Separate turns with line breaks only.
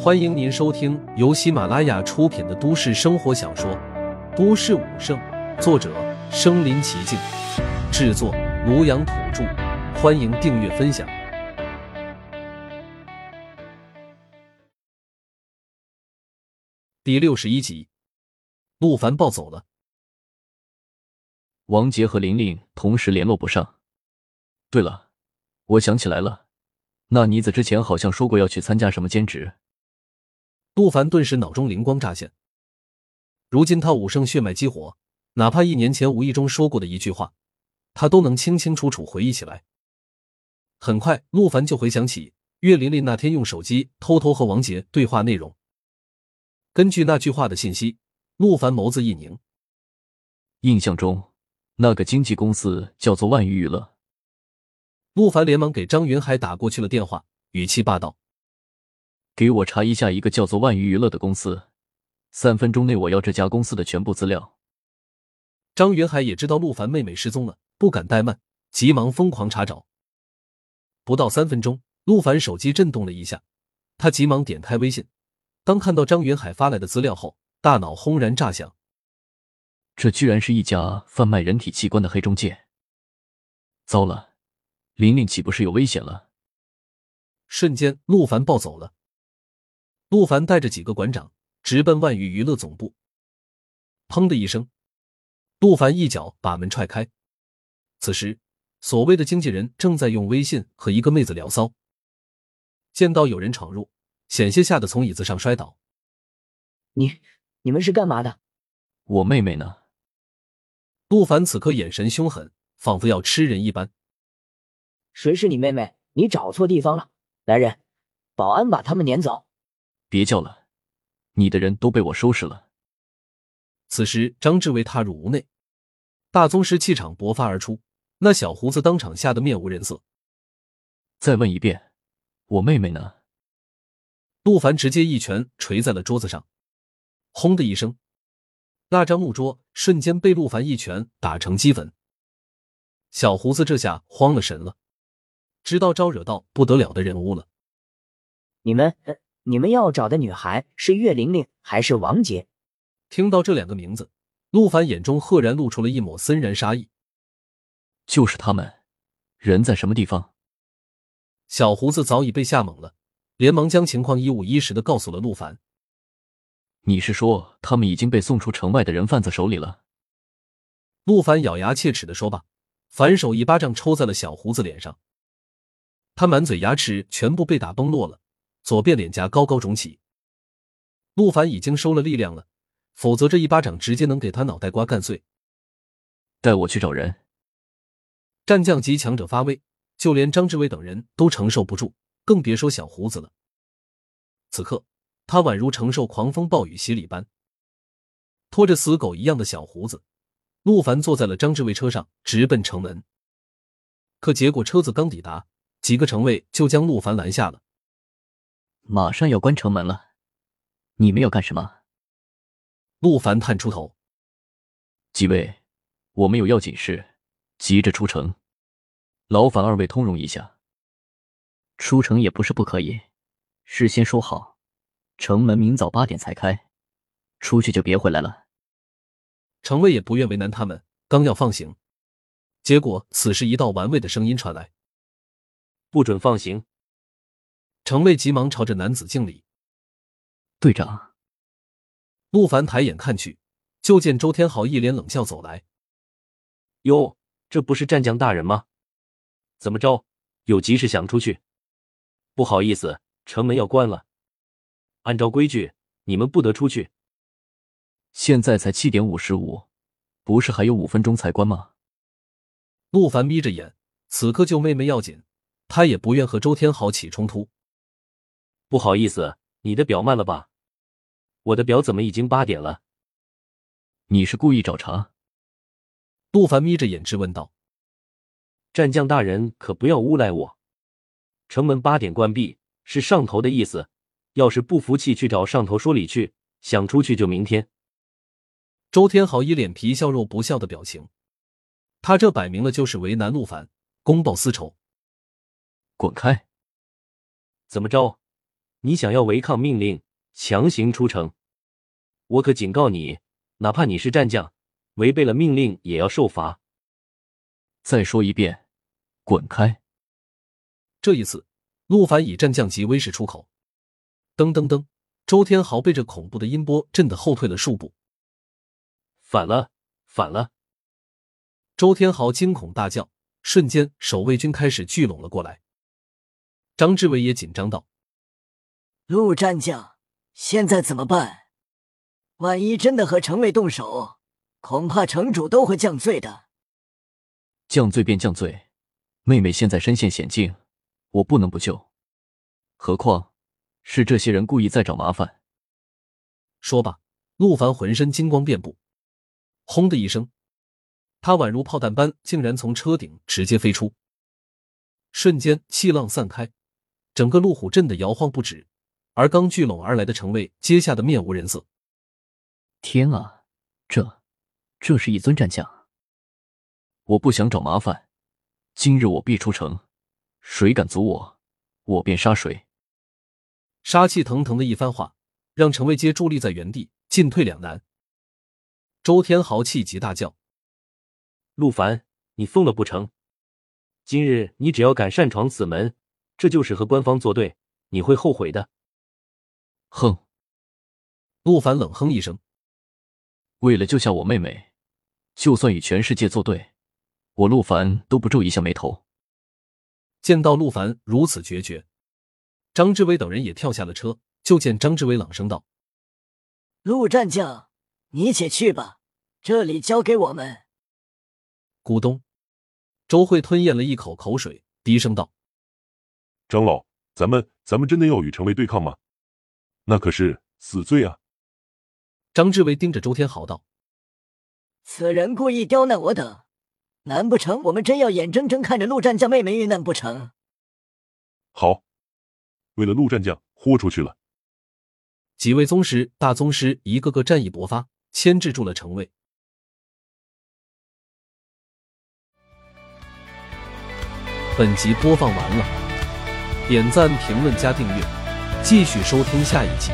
欢迎您收听由喜马拉雅出品的都市生活小说《都市武圣》，作者：身临其境，制作：庐阳土著。欢迎订阅分享。第六十一集，陆凡暴走了。
王杰和玲玲同时联络不上。对了，我想起来了，那妮子之前好像说过要去参加什么兼职。
陆凡顿时脑中灵光乍现。如今他武圣血脉激活，哪怕一年前无意中说过的一句话，他都能清清楚楚回忆起来。很快，陆凡就回想起岳琳琳那天用手机偷偷和王杰对话内容。根据那句话的信息，陆凡眸子一凝。
印象中。那个经纪公司叫做万娱娱乐。
陆凡连忙给张云海打过去了电话，语气霸道：“
给我查一下一个叫做万娱娱乐的公司，三分钟内我要这家公司的全部资料。”
张云海也知道陆凡妹妹失踪了，不敢怠慢，急忙疯狂查找。不到三分钟，陆凡手机震动了一下，他急忙点开微信，当看到张云海发来的资料后，大脑轰然炸响。
这居然是一家贩卖人体器官的黑中介！糟了，玲玲岂不是有危险了？
瞬间，陆凡暴走了。陆凡带着几个馆长直奔万娱娱乐总部。砰的一声，陆凡一脚把门踹开。此时，所谓的经纪人正在用微信和一个妹子聊骚。见到有人闯入，险些吓得从椅子上摔倒。
你你们是干嘛的？
我妹妹呢？
陆凡此刻眼神凶狠，仿佛要吃人一般。
谁是你妹妹？你找错地方了！来人，保安把他们撵走！
别叫了，你的人都被我收拾了。
此时，张志伟踏入屋内，大宗师气场勃发而出，那小胡子当场吓得面无人色。
再问一遍，我妹妹呢？
陆凡直接一拳捶在了桌子上，轰的一声。那张木桌瞬间被陆凡一拳打成齑粉，小胡子这下慌了神了，知道招惹到不得了的人物了。
你们，你们要找的女孩是岳玲玲还是王杰？
听到这两个名字，陆凡眼中赫然露出了一抹森然杀意。
就是他们，人在什么地方？
小胡子早已被吓懵了，连忙将情况一五一十的告诉了陆凡。
你是说他们已经被送出城外的人贩子手里了？
陆凡咬牙切齿的说罢，反手一巴掌抽在了小胡子脸上，他满嘴牙齿全部被打崩落了，左边脸颊高高肿起。陆凡已经收了力量了，否则这一巴掌直接能给他脑袋瓜干碎。
带我去找人。
战将级强者发威，就连张志伟等人都承受不住，更别说小胡子了。此刻。他宛如承受狂风暴雨洗礼般，拖着死狗一样的小胡子，陆凡坐在了张志伟车上，直奔城门。可结果车子刚抵达，几个城卫就将陆凡拦下了。
马上要关城门了，你们要干什么？
陆凡探出头：“
几位，我们有要紧事，急着出城，劳烦二位通融一下。
出城也不是不可以，事先说好。”城门明早八点才开，出去就别回来了。
城卫也不愿为难他们，刚要放行，结果此时一道玩味的声音传来：“
不准放行！”
城卫急忙朝着男子敬礼：“
队长。”
陆凡抬眼看去，就见周天豪一脸冷笑走来：“
哟，这不是战将大人吗？怎么着，有急事想出去？不好意思，城门要关了。”按照规矩，你们不得出去。
现在才七点五十五，不是还有五分钟才关吗？
陆凡眯着眼，此刻救妹妹要紧，他也不愿和周天豪起冲突。
不好意思，你的表慢了吧？我的表怎么已经八点了？
你是故意找茬？
杜凡眯着眼质问道。
战将大人可不要诬赖我，城门八点关闭是上头的意思。要是不服气，去找上头说理去。想出去就明天。
周天豪一脸皮笑肉不笑的表情，他这摆明了就是为难陆凡，公报私仇。
滚开！
怎么着？你想要违抗命令，强行出城，我可警告你，哪怕你是战将，违背了命令也要受罚。
再说一遍，滚开！
这一次，陆凡以战将级威势出口。噔噔噔，周天豪被这恐怖的音波震得后退了数步。
反了，反了！
周天豪惊恐大叫，瞬间守卫军开始聚拢了过来。张志伟也紧张道：“
陆战将，现在怎么办？万一真的和城卫动手，恐怕城主都会降罪的。”
降罪便降罪，妹妹现在身陷险境，我不能不救。何况是这些人故意在找麻烦。
说罢，陆凡浑身金光遍布，轰的一声，他宛如炮弹般，竟然从车顶直接飞出，瞬间气浪散开，整个路虎震得摇晃不止，而刚聚拢而来的城卫皆吓得面无人色。
天啊，这，这是一尊战将。
我不想找麻烦，今日我必出城，谁敢阻我，我便杀谁。
杀气腾腾的一番话，让城卫皆伫立在原地，进退两难。周天豪气急大叫：“
陆凡，你疯了不成？今日你只要敢擅闯此门，这就是和官方作对，你会后悔的。”
哼！
陆凡冷哼一声：“
为了救下我妹妹，就算与全世界作对。”我陆凡都不皱一下眉头。
见到陆凡如此决绝，张志伟等人也跳下了车。就见张志伟朗声道：“
陆战将，你且去吧，这里交给我们。”
咕咚，周慧吞咽了一口口水，低声道：“
长老，咱们咱们真的要与城卫对抗吗？那可是死罪啊！”
张志伟盯着周天豪道：“
此人故意刁难我等。”难不成我们真要眼睁睁看着陆战将妹妹遇难不成？
好，为了陆战将，豁出去了！
几位宗师、大宗师一个个战意勃发，牵制住了程卫。本集播放完了，点赞、评论、加订阅，继续收听下一集。